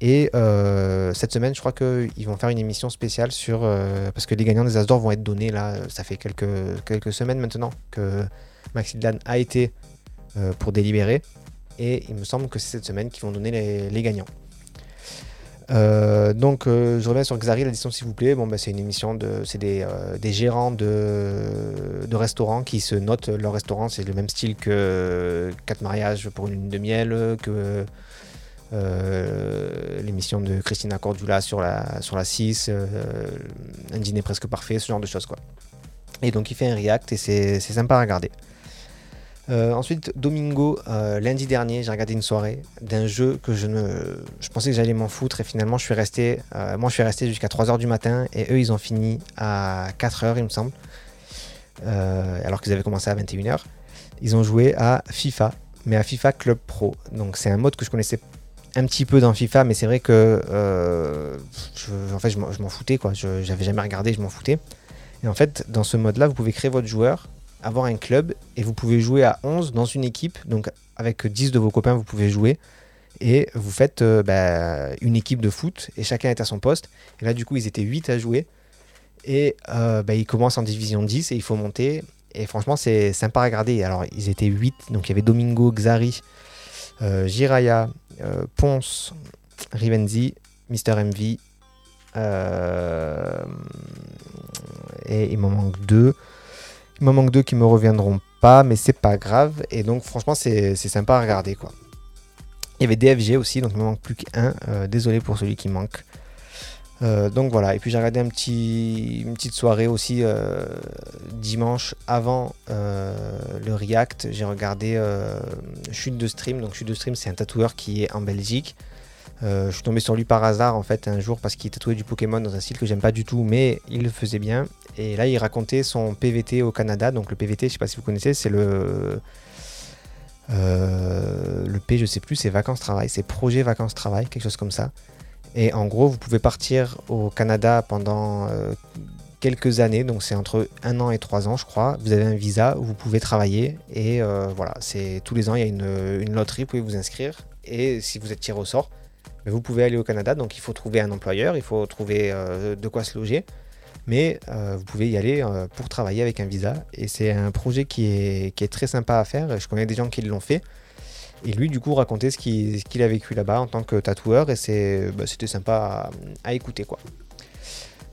Et euh, cette semaine, je crois qu'ils vont faire une émission spéciale sur. Euh, parce que les gagnants des Asdor vont être donnés là. Ça fait quelques, semaines maintenant que Maxidlan a été pour délibérer. Et il me semble que c'est cette semaine qu'ils vont donner les gagnants. Euh, donc euh, je reviens sur Xari, l'édition s'il vous plaît. Bon, bah, c'est une émission de, c'est des, euh, des, gérants de, de, restaurants qui se notent leur restaurant. C'est le même style que 4 mariages pour une lune de miel, que l'émission de Christina Cordula sur la, sur la 6, un dîner presque parfait, ce genre de choses quoi. Et donc il fait un react et c'est sympa à regarder. Euh, ensuite, Domingo, euh, lundi dernier, j'ai regardé une soirée d'un jeu que je ne. Je pensais que j'allais m'en foutre et finalement, je suis resté. Euh, moi, je suis resté jusqu'à 3h du matin et eux, ils ont fini à 4h, il me semble. alors qu'ils avaient commencé à 21h. ils ont joué à FIFA, mais à FIFA Club Pro. Donc c'est un mode que je connaissais un petit peu dans FIFA, mais c'est vrai que je, en fait, je m'en foutais, quoi. Je n'avais jamais regardé, je m'en foutais. Et en fait, dans ce mode-là, vous pouvez créer votre joueur, avoir un club, et vous pouvez jouer à 11 dans une équipe. Donc avec 10 de vos copains, vous pouvez jouer. Et vous faites euh, bah, une équipe de foot, et chacun est à son poste. Et là, du coup, ils étaient 8 à jouer. Et euh, bah, ils commencent en division 10, et il faut monter. Et franchement, c'est sympa à regarder. Alors, ils étaient 8, donc il y avait Domingo, Xari, euh, Jiraya, Ponce, Rivenzi, Mister MV. Et il m'en manque deux. Il m'en manque deux qui me reviendront pas, mais c'est pas grave. Et donc, franchement, c'est sympa à regarder. quoi. Il y avait DFG aussi, donc il me manque plus qu'un. désolé pour celui qui manque. Euh, donc voilà, et puis j'ai regardé une petite soirée aussi euh, dimanche avant euh, le React. J'ai regardé Chute de Stream. Donc Chute de Stream, c'est un tatoueur qui est en Belgique. je suis tombé sur lui par hasard en fait un jour parce qu'il tatouait du Pokémon dans un style que j'aime pas du tout, mais il le faisait bien. Et là, il racontait son PVT au Canada. Donc le PVT, je sais pas si vous connaissez, c'est le le P, je sais plus, c'est vacances travail, c'est projet vacances travail, quelque chose comme ça. Et en gros, vous pouvez partir au Canada pendant euh, quelques années, donc c'est entre un an et trois ans, je crois. Vous avez un visa où vous pouvez travailler et euh, voilà, c'est tous les ans il y a une, loterie, vous pouvez vous inscrire et si vous êtes tiré au sort, ben, vous pouvez aller au Canada. Donc il faut trouver un employeur, il faut trouver euh, de quoi se loger, mais vous pouvez y aller pour travailler avec un visa et c'est un projet qui est, très sympa à faire. Je connais des gens qui l'ont fait. Et lui, du coup, racontait ce qu'il a vécu là-bas en tant que tatoueur. Et bah, c'était sympa à, écouter.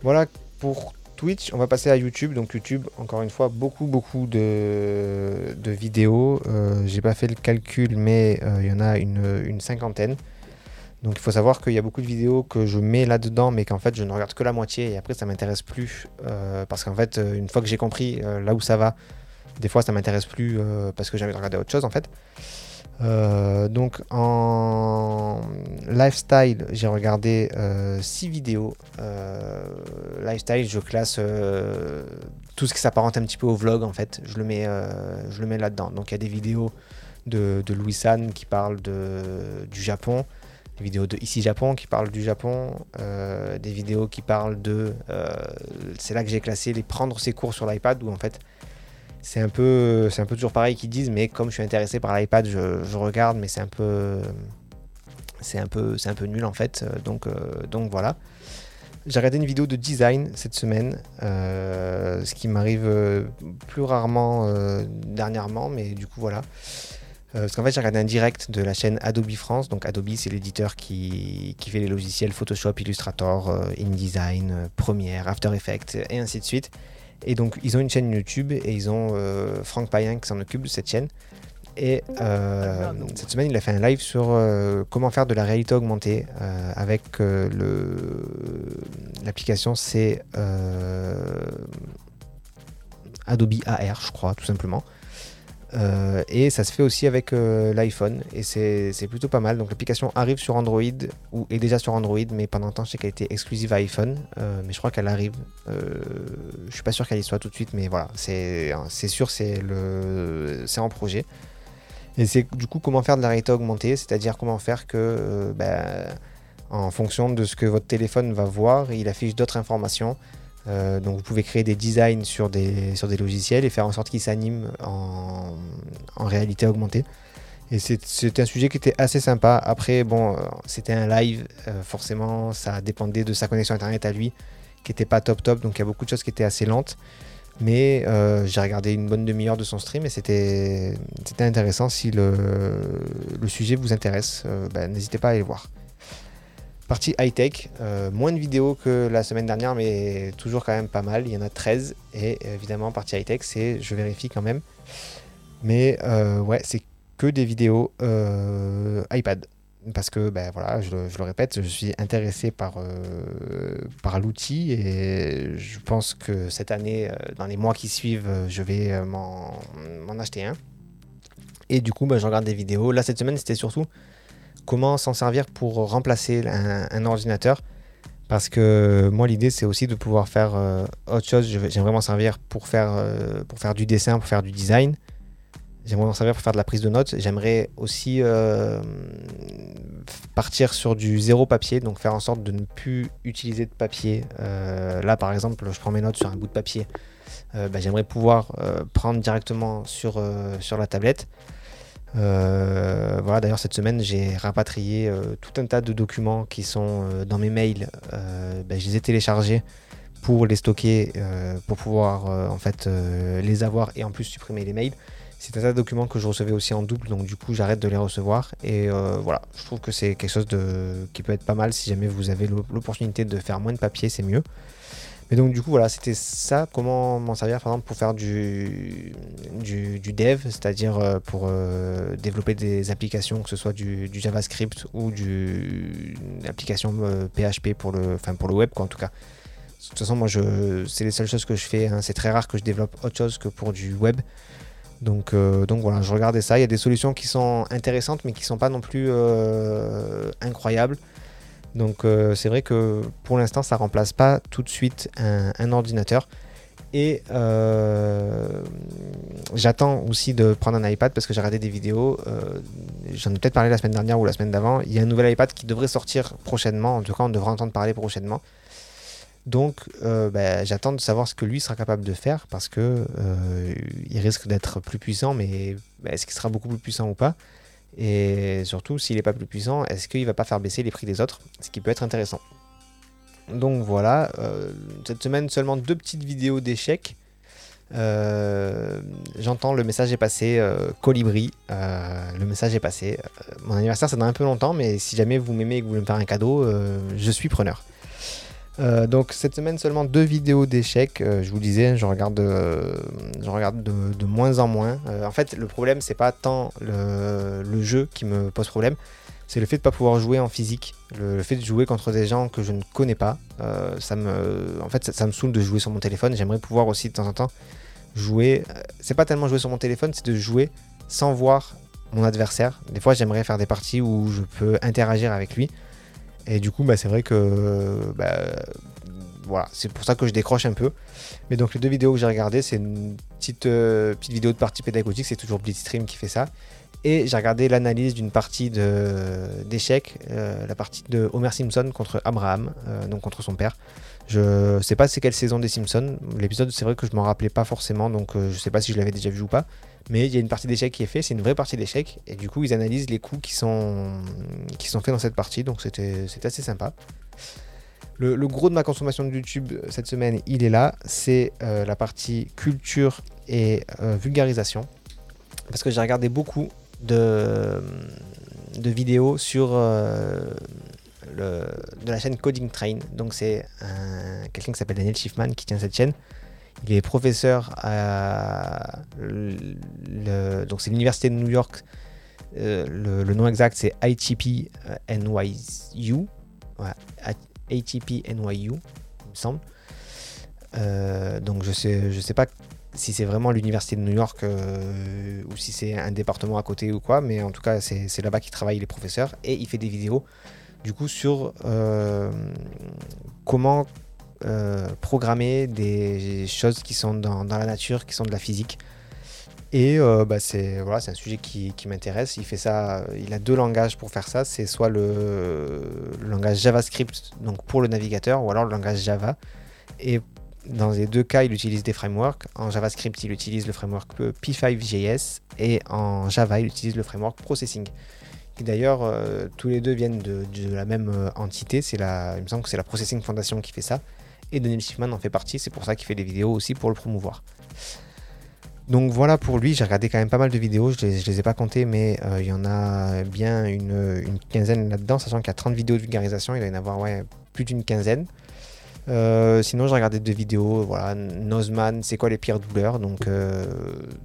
Voilà pour Twitch. On va passer à YouTube. Donc YouTube, encore une fois, beaucoup, beaucoup de, vidéos. Euh, J'ai pas fait le calcul, mais euh, il y en a une, cinquantaine. Donc il faut savoir qu'il y a beaucoup de vidéos que je mets là-dedans, mais qu'en fait je ne regarde que la moitié et après ça m'intéresse plus. Euh, parce qu'en fait, une fois que j'ai compris euh, là où ça va, des fois ça m'intéresse plus parce que j'ai envie de regarder autre chose en fait. Euh, donc en lifestyle, j'ai regardé 6 euh, vidéos. Euh, lifestyle, je classe tout ce qui s'apparente un petit peu au vlog en fait. Je le mets, là-dedans. Donc il y a des vidéos de, Louis San qui parlent de, du Japon, des vidéos de Ici Japon qui parlent du Japon, des vidéos qui parlent de. c'est là que j'ai classé les prendre ses cours sur l'iPad où en fait c'est un peu un peu toujours pareil qu'ils disent mais comme je suis intéressé par l'iPad je, regarde mais c'est un peu c'est un peu un peu nul en fait donc euh, donc voilà j'ai regardé une vidéo de design cette semaine euh, ce qui m'arrive euh, plus rarement dernièrement mais du coup voilà parce qu'en fait j'ai regardé un direct de la chaîne Adobe France donc Adobe c'est l'éditeur qui, qui, fait les logiciels Photoshop Illustrator InDesign Premiere After Effects et ainsi de suite et donc, ils ont une chaîne YouTube et ils ont euh, Franck Payen qui s'en occupe de cette chaîne. Et euh, cette semaine, il a fait un live sur euh, comment faire de la réalité augmentée avec l'application, c'est Adobe AR, je crois, tout simplement. Euh, et ça se fait aussi avec euh, l'iPhone et c'est plutôt pas mal. Donc l'application arrive sur Android ou est déjà sur Android, mais pendant un temps je sais qu'elle était exclusive à iPhone, euh, mais je crois qu'elle arrive. je suis pas sûr qu'elle y soit tout de suite, mais voilà, c'est sûr, c'est en projet. Et c'est du coup comment faire de la réalité augmentée, c'est-à-dire comment faire que ben, en fonction de ce que votre téléphone va voir, il affiche d'autres informations. Euh, donc vous pouvez créer des designs sur des, logiciels et faire en sorte qu'ils s'animent en, en, réalité augmentée. Et c'était un sujet qui était assez sympa. Après, bon, euh, c'était un live, euh, forcément, ça dépendait de sa connexion internet à lui, qui n'était pas top top, donc il y a beaucoup de choses qui étaient assez lentes. Mais j'ai regardé une bonne demi-heure de son stream et c'était intéressant. Si le, le, sujet vous intéresse, ben, n'hésitez pas à aller voir. Partie high-tech, euh, moins de vidéos que la semaine dernière, mais toujours quand même pas mal. Il y en a 13. Et évidemment, partie high-tech, c'est, je vérifie quand même. Mais euh, ouais, c'est que des vidéos euh, iPad. Parce que, ben voilà, je, le répète, je suis intéressé par, par l'outil et je pense que cette année, dans les mois qui suivent, je vais m'en acheter un. Et du coup, ben, je regarde des vidéos. Là, cette semaine, c'était surtout comment s'en servir pour remplacer un, ordinateur. Parce que moi, l'idée, c'est aussi de pouvoir faire euh, autre chose. J'aime vraiment servir pour faire, euh, pour faire du dessin, pour faire du design. J'aimerais m'en servir pour faire de la prise de notes. J'aimerais aussi euh, partir sur du zéro papier, donc faire en sorte de ne plus utiliser de papier. Là, par exemple, je prends mes notes sur un bout de papier. Bah, j'aimerais pouvoir prendre directement sur la tablette. Voilà, d'ailleurs, cette semaine, j'ai rapatrié tout un tas de documents qui sont dans mes mails. Bah, je les ai téléchargés pour les stocker, pour pouvoir en fait les avoir et en plus supprimer les mails. C'est un tas de documents que je recevais aussi en double, donc du coup j'arrête de les recevoir. Et euh, voilà, je trouve que c'est quelque chose qui peut être pas mal si jamais vous avez l'opportunité de faire moins de papier, c'est mieux. Mais donc du coup voilà, c'était ça, comment m'en servir par exemple pour faire du, dev, c'est-à-dire euh, pour euh, développer des applications, que ce soit du, JavaScript ou du, application PHP pour le, enfin pour le web quoi en tout cas. De toute façon moi je, c'est les seules choses que je fais, hein. c'est très rare que je développe autre chose que pour du web. Donc, euh, donc voilà, je regardais ça. Il y a des solutions qui sont intéressantes, mais qui ne sont pas non plus euh, incroyables. Donc euh, c'est vrai que pour l'instant, ça remplace pas tout de suite un, ordinateur. Et j'attends aussi de prendre un iPad parce que j'ai regardé des vidéos. J'en ai peut-être parlé la semaine dernière ou la semaine d'avant. Il y a un nouvel iPad qui devrait sortir prochainement. En tout cas, on devrait entendre parler prochainement. Donc, euh, bah, j'attends de savoir ce que lui sera capable de faire parce que euh, il risque d'être plus puissant, mais bah, est-ce qu'il sera beaucoup plus puissant ou pas? Et surtout, s'il n'est pas plus puissant, est-ce qu'il va pas faire baisser les prix des autres? Ce qui peut être intéressant. Donc voilà, euh, cette semaine seulement deux petites vidéos d'échecs. J'entends le message est passé, Colibri, le message est passé. mon anniversaire ça dans un peu longtemps, mais si jamais vous m'aimez et que vous voulez me faire un cadeau, je suis preneur. Euh, donc cette semaine seulement deux vidéos d'échecs. Euh, je vous disais, je regarde, de, je regarde de, moins en moins. Euh, en fait, le problème c'est pas tant le, jeu qui me pose problème, c'est le fait de pas pouvoir jouer en physique. Le, fait de jouer contre des gens que je ne connais pas. ça me, en fait, ça, me saoule de jouer sur mon téléphone. J'aimerais pouvoir aussi de temps en temps jouer. C'est pas tellement jouer sur mon téléphone, c'est de jouer sans voir mon adversaire. Des fois, j'aimerais faire des parties où je peux interagir avec lui. Et du coup, bah, c'est vrai que bah, voilà, c'est pour ça que je décroche un peu. Mais donc les deux vidéos que j'ai regardées, c'est une petite, euh, petite vidéo de partie pédagogique, c'est toujours Blitzstream qui fait ça. Et j'ai regardé l'analyse d'une partie d'échecs, euh, la partie de Homer Simpson contre Abraham, euh, donc contre son père. Je sais pas c'est quelle saison des Simpsons. L'épisode, c'est vrai que je m'en rappelais pas forcément, donc je sais pas si je l'avais déjà vu ou pas. Mais il y a une partie d'échecs qui est faite, c'est une vraie partie d'échecs, et du coup ils analysent les coups qui sont, qui sont faits dans cette partie, donc c'était assez sympa. Le, gros de ma consommation de YouTube euh, cette semaine, il est là, c'est euh, la partie culture et euh, vulgarisation, parce que j'ai regardé beaucoup de, de vidéos sur de la chaîne Coding Train, donc c'est quelqu'un qui s'appelle Daniel Schiffman qui tient cette chaîne. Il est professeur à donc c'est l'université de New York. Euh, le, nom exact c'est ITP NYU. ITP NYU, il me semble. Euh, donc je sais, je sais pas si c'est vraiment l'université de New York euh, ou si c'est un département à côté ou quoi, mais en tout cas c'est là-bas qu'il travaille les professeurs et il fait des vidéos du coup sur comment euh, programmer des choses qui sont dans, la nature, qui sont de la physique. Et euh, bah, c'est un sujet qui, m'intéresse. Il fait ça, il a deux langages pour faire ça. C'est soit le, langage JavaScript donc pour le navigateur, ou alors le langage Java. Et dans les deux cas, il utilise des frameworks. En JavaScript, il utilise le framework P5.js et en Java, il utilise le framework Processing. D'ailleurs, euh, tous les deux viennent de, la même entité. C'est la, il me semble que c'est la Processing Foundation qui fait ça et Daniel Schiffman en fait partie, c'est pour ça qu'il fait des vidéos aussi pour le promouvoir. Donc voilà pour lui, j'ai regardé quand même pas mal de vidéos, je les, les ai pas comptées, mais euh, il y en a bien une, quinzaine là-dedans, sachant qu'il y a 30 vidéos de vulgarisation, il va y en avoir plus d'une quinzaine. Euh, sinon, j'ai regardé des vidéos, voilà, Nozman, c'est quoi les pires douleurs, donc euh,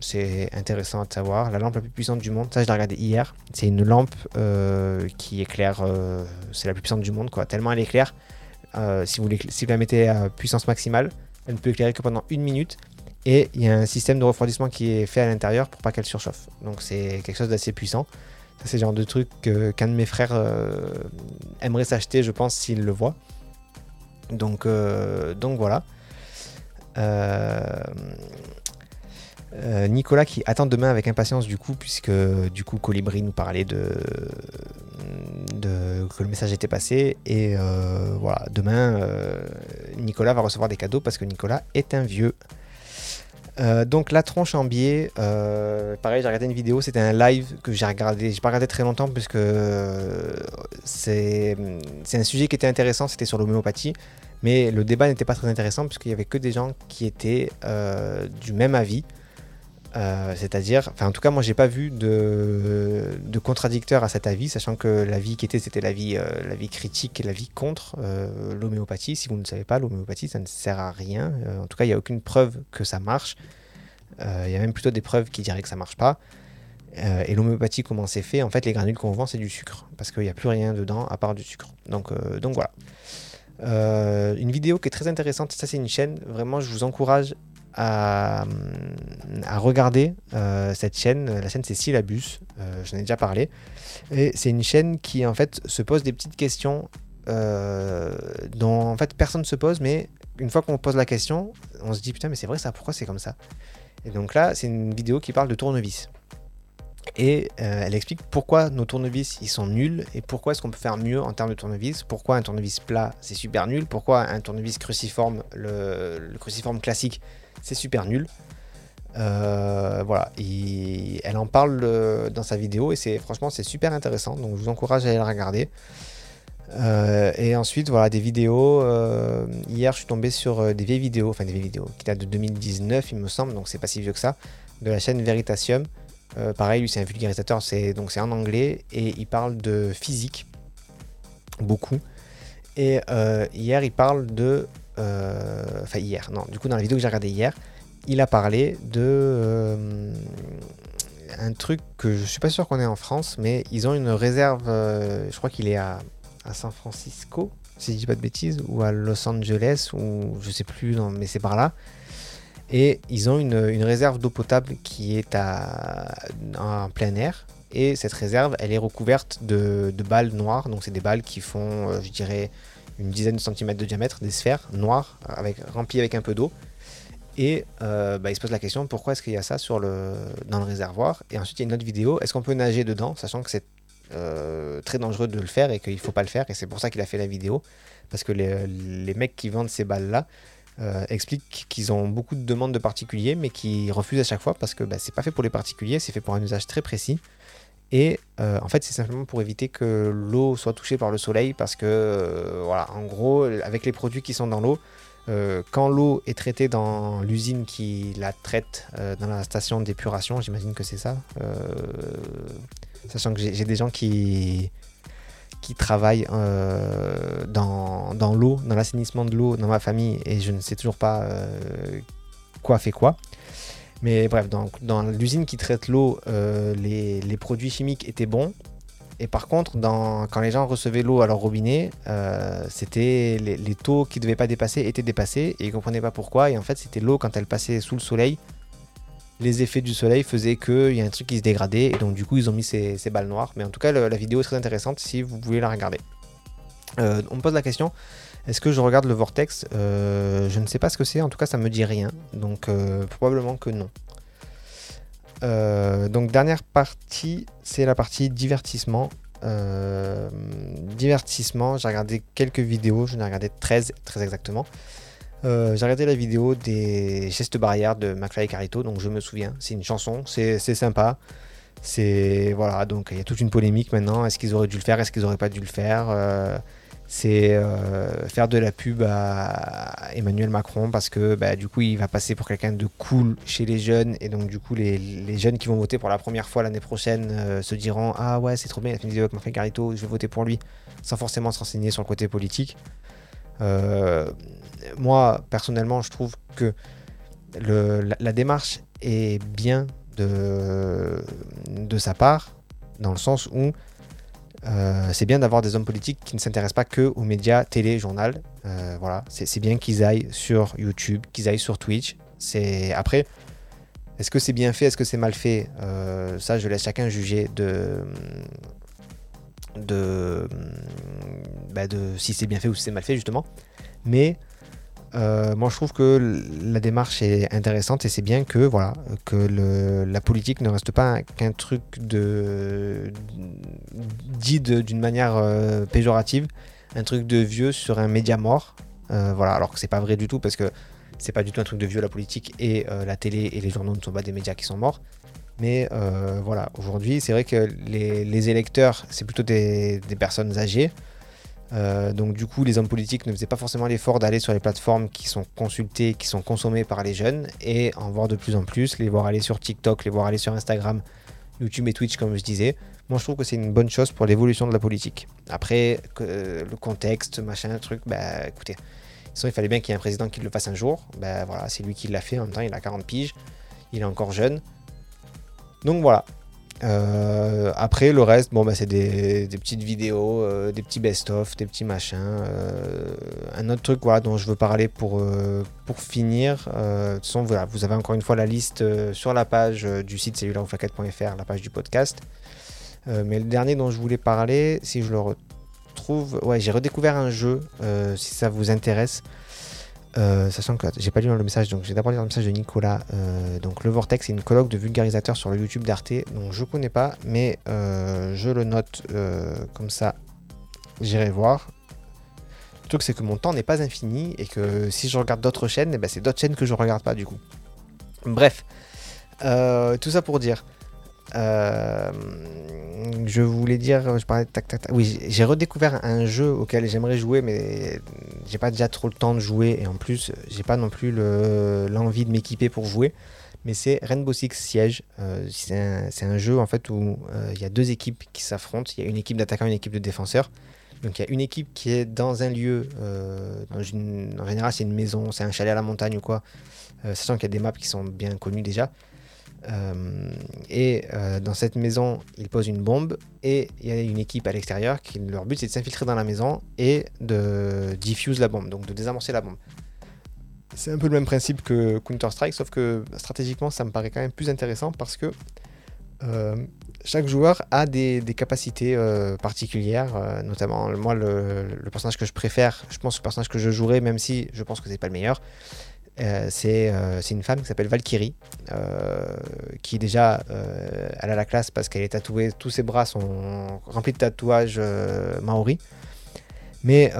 c'est intéressant à savoir. La lampe la plus puissante du monde, ça je l'ai regardé hier, c'est une lampe qui éclaire, c'est la plus puissante du monde, quoi, tellement elle éclaire euh, si, vous la mettez à puissance maximale, elle ne peut éclairer que pendant une minute. Et il y a un système de refroidissement qui est fait à l'intérieur pour pas qu'elle surchauffe. Donc c'est quelque chose d'assez puissant. Ça c'est le genre de truc qu'un de mes frères euh, aimerait s'acheter, je pense, s'il le voit. Donc, euh, donc voilà. Euh, Nicolas qui attend demain avec impatience du coup, puisque du coup Colibri nous parlait de, que le message était passé. Et euh, voilà, demain, euh, Nicolas va recevoir des cadeaux parce que Nicolas est un vieux. donc la tronche en biais, pareil, j'ai regardé une vidéo, c'était un live que j'ai regardé, j'ai pas regardé très longtemps puisque c'est un sujet qui était intéressant, c'était sur l'homéopathie. Mais le débat n'était pas très intéressant puisqu'il y avait que des gens qui étaient du même avis. Euh, c'est-à-dire, enfin en tout cas moi j'ai pas vu de, de, contradicteur à cet avis, sachant que l'avis qui était c'était l'avis euh, vie critique et l'avis contre euh, l'homéopathie. Si vous ne savez pas, l'homéopathie ça ne sert à rien. en tout cas il n'y a aucune preuve que ça marche. Il y a même plutôt des preuves qui diraient que ça marche pas. et l'homéopathie comment c'est fait? En fait les granules qu'on vend c'est du sucre, parce qu'il n'y a plus rien dedans à part du sucre. Donc, donc voilà. Une vidéo qui est très intéressante, ça c'est une chaîne, vraiment je vous encourage à, regarder euh, cette chaîne. La chaîne c'est Syllabus, euh, j'en ai déjà parlé. Et c'est une chaîne qui en fait se pose des petites questions euh, dont en fait personne ne se pose, mais une fois qu'on pose la question, on se dit putain mais c'est vrai ça, pourquoi c'est comme ça? Et donc là c'est une vidéo qui parle de tournevis. Et elle explique pourquoi nos tournevis ils sont nuls et pourquoi est-ce qu'on peut faire mieux en termes de tournevis? Pourquoi un tournevis plat c'est super nul? Pourquoi un tournevis cruciforme, le cruciforme classique, c'est super nul? Euh, voilà, elle en parle euh, dans sa vidéo et c'est franchement c'est super intéressant, donc je vous encourage à aller la regarder. Euh, et ensuite voilà des vidéos. hier je suis tombé sur des vieilles vidéos, enfin des vieilles vidéos qui datent de 2019 il me semble, donc c'est pas si vieux que ça, de la chaîne Veritasium. Pareil lui c'est un vulgarisateur, c'est donc c'est en anglais et il parle de physique beaucoup. Et hier il parle de euh, enfin hier, non, du coup dans la vidéo que j'ai regardée hier, il a parlé de euh, un truc que je suis pas sûr qu'on ait en France, mais ils ont une réserve, euh, je crois qu'il est à, San Francisco, si je dis pas de bêtises, ou à Los Angeles, ou je sais plus, non, mais c'est par là. Et ils ont une, réserve d'eau potable qui est à, en plein air. Et cette réserve, elle est recouverte de, balles noires. Donc c'est des balles qui font, je dirais, une dizaine de centimètres de diamètre, des sphères noires remplies avec un peu d'eau. Et euh, bah, il se pose la question pourquoi est-ce qu'il y a ça dans le réservoir? Et ensuite, il y a une autre vidéo est-ce qu'on peut nager dedans, sachant que c'est euh, très dangereux de le faire et qu'il ne faut pas le faire? Et c'est pour ça qu'il a fait la vidéo. Parce que les mecs qui vendent ces balles-là euh, expliquent qu'ils ont beaucoup de demandes de particuliers, mais qui refusent à chaque fois parce que bah, c'est pas fait pour les particuliers, c'est fait pour un usage très précis. Et euh, en fait, c'est simplement pour éviter que l'eau soit touchée par le soleil parce que, euh, voilà, en gros, avec les produits qui sont dans l'eau, quand l'eau est traitée dans l'usine qui la traite dans la station d'épuration, j'imagine que c'est ça, sachant que j'ai des gens qui, qui travaillent dans, dans l'eau, dans l'assainissement de l'eau dans ma famille et je ne sais toujours pas quoi fait quoi. Mais bref, dans, dans l'usine qui traite l'eau, euh, les, les, produits chimiques étaient bons. Et par contre, dans, quand les gens recevaient l'eau à leur robinet, euh, c'était les, les, taux qui ne devaient pas dépasser étaient dépassés et ils ne comprenaient pas pourquoi. Et en fait, c'était l'eau quand elle passait sous le soleil. Les effets du soleil faisaient qu'il y a un truc qui se dégradait et donc du coup ils ont mis ces, balles noires. Mais en tout cas, la vidéo est très intéressante si vous voulez la regarder. Euh, on me pose la question est-ce que je regarde le vortex? Euh, Je ne sais pas ce que c'est, en tout cas ça me dit rien, donc euh, probablement que non. Donc dernière partie, c'est la partie divertissement. divertissement, j'ai regardé quelques vidéos, je ai regardé 13 très exactement. J'ai regardé la vidéo des gestes barrières de McFly et Carito, donc je me souviens, c'est une chanson, c'est sympa. C'est voilà, donc il y a toute une polémique maintenant. Est-ce qu'ils auraient dû le faire Est-ce qu'ils n'auraient pas dû le faire c'est euh, faire de la pub à Emmanuel Macron parce que bah, du coup il va passer pour quelqu'un de cool chez les jeunes et donc du coup les, jeunes qui vont voter pour la première fois l'année prochaine euh, se diront ah ouais c'est trop bien il a fait une vidéo avec Marc Garito je vais voter pour lui sans forcément se renseigner sur le côté politique euh, moi personnellement je trouve que la, démarche est bien de, sa part dans le sens où euh, c'est bien d'avoir des hommes politiques qui ne s'intéressent pas que aux médias, télé, journal. Euh, voilà, c'est bien qu'ils aillent sur YouTube, qu'ils aillent sur Twitch. C'est après, est-ce que c'est bien fait, est-ce que c'est mal fait? Euh, Ça, je laisse chacun juger de de, bah, de si c'est bien fait ou si c'est mal fait justement. Mais euh, moi je trouve que la démarche est intéressante et c'est bien que voilà que la politique ne reste pas qu'un truc de dit d'une manière euh, péjorative, un truc de vieux sur un média mort. Euh, voilà, alors que c'est pas vrai du tout parce que c'est pas du tout un truc de vieux la politique et la télé et les journaux ne sont pas des médias qui sont morts. Mais voilà, aujourd'hui c'est vrai que les, électeurs c'est plutôt des, personnes âgées. Euh, donc du coup, les hommes politiques ne faisaient pas forcément l'effort d'aller sur les plateformes qui sont consultées, qui sont consommées par les jeunes, et en voir de plus en plus, les voir aller sur TikTok, les voir aller sur Instagram, YouTube et Twitch, comme je disais. Moi, je trouve que c'est une bonne chose pour l'évolution de la politique. Après, euh, le contexte, machin, truc, bah écoutez, il fallait bien qu'il y ait un président qui le fasse un jour. Bah voilà, c'est lui qui l'a fait. En même temps, il a 40 piges, il est encore jeune. Donc voilà, euh, après, le reste, bon, bah, c'est des, petites vidéos, euh, des petits best-of, des petits machins. Euh, un autre truc voilà, dont je veux parler pour, pour finir, de toute façon, voilà, vous avez encore une fois la liste sur la page du site cellulaire.fr, la page du podcast. mais le dernier dont je voulais parler, si je le retrouve, ouais, j'ai redécouvert un jeu, si ça vous intéresse. Euh, sachant que j'ai pas lu le message, donc j'ai d'abord lu le message de Nicolas. Euh, donc le Vortex, c'est une colloque de vulgarisateurs sur le YouTube d'Arte. Donc je connais pas, mais euh, je le note comme ça. J'irai voir. Le truc, c'est que mon temps n'est pas infini et que si je regarde d'autres chaînes, eh ben, c'est d'autres chaînes que je regarde pas du coup. Bref, tout ça pour dire. Je voulais dire, je parlais de tac, tac, tac. Oui, j'ai redécouvert un jeu auquel j'aimerais jouer, mais j'ai pas déjà trop le temps de jouer et en plus, j'ai pas non plus l'envie de m'équiper pour jouer. Mais c'est Rainbow Six Siege. Euh, c'est un, jeu en fait où euh, il y a deux équipes qui s'affrontent. Il y a une équipe d'attaquants une équipe de défenseurs. Donc il y a une équipe qui est dans un lieu, une, en général c'est une maison, c'est un chalet à la montagne ou quoi, sachant qu'il y a des maps qui sont bien connues déjà. Euh, et euh, dans cette maison, ils posent une bombe et il y a une équipe à l'extérieur qui leur but c'est de s'infiltrer dans la maison et de diffuse la bombe, donc de désamorcer la bombe. C'est un peu le même principe que Counter-Strike, sauf que stratégiquement ça me paraît quand même plus intéressant parce que euh, chaque joueur a des, capacités particulières, notamment moi le, personnage que je préfère, je pense le personnage que je jouerai, même si je pense que c'est pas le meilleur, euh, euh, c'est une femme qui s'appelle Valkyrie, euh, qui déjà, elle a la classe parce qu'elle est tatouée, tous ses bras sont remplis de tatouages maori. Mais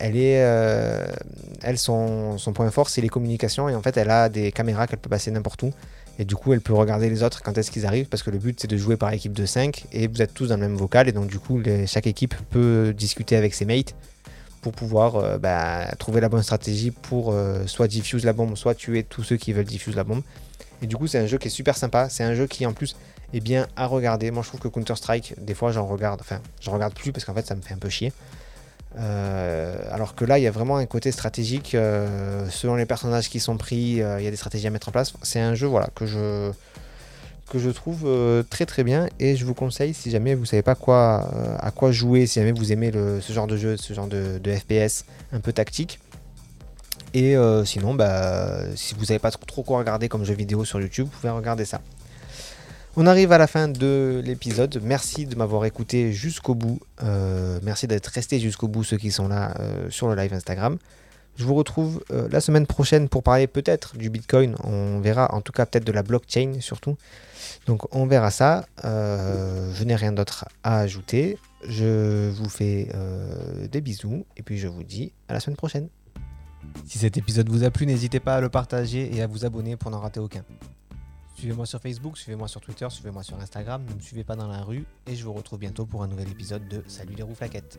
elle est, son, point fort, c'est les communications et en fait, elle a des caméras qu'elle peut passer n'importe où. Et du coup, elle peut regarder les autres quand est-ce qu'ils arrivent, parce que le but c'est de jouer par équipe de 5 et vous êtes tous dans le même vocal. Et donc, du coup, chaque équipe peut discuter avec ses mates pour pouvoir euh, bah, trouver la bonne stratégie pour euh, soit diffuse la bombe, soit tuer tous ceux qui veulent diffuse la bombe. Et du coup, c'est un jeu qui est super sympa. C'est un jeu qui, en plus, est bien à regarder. Moi, je trouve que Counter-Strike, des fois, j'en regarde. Enfin, j'en regarde plus parce qu'en fait, ça me fait un peu chier. Euh, alors que là, il y a vraiment un côté stratégique. selon les personnages qui sont pris, il y a des stratégies à mettre en place. C'est un jeu voilà, que je que je trouve euh, très très bien et je vous conseille si jamais vous savez pas quoi, euh, à quoi jouer, si jamais vous aimez ce genre de jeu, ce genre de, FPS un peu tactique. Et euh, sinon, bah, si vous savez pas trop quoi regarder comme jeu vidéo sur YouTube, vous pouvez regarder ça. On arrive à la fin de l'épisode. Merci de m'avoir écouté jusqu'au bout. merci d'être resté jusqu'au bout ceux qui sont là sur le live Instagram. Je vous retrouve la semaine prochaine pour parler peut-être du Bitcoin. On verra en tout cas peut-être de la blockchain surtout. Donc on verra ça. Euh, je n'ai rien d'autre à ajouter. Je vous fais euh, des bisous et puis je vous dis à la semaine prochaine. Si cet épisode vous a plu, n'hésitez pas à le partager et à vous abonner pour n'en rater aucun. Suivez-moi sur Facebook, suivez-moi sur Twitter, suivez-moi sur Instagram, ne me suivez pas dans la rue et je vous retrouve bientôt pour un nouvel épisode de Salut les roues flaquettes.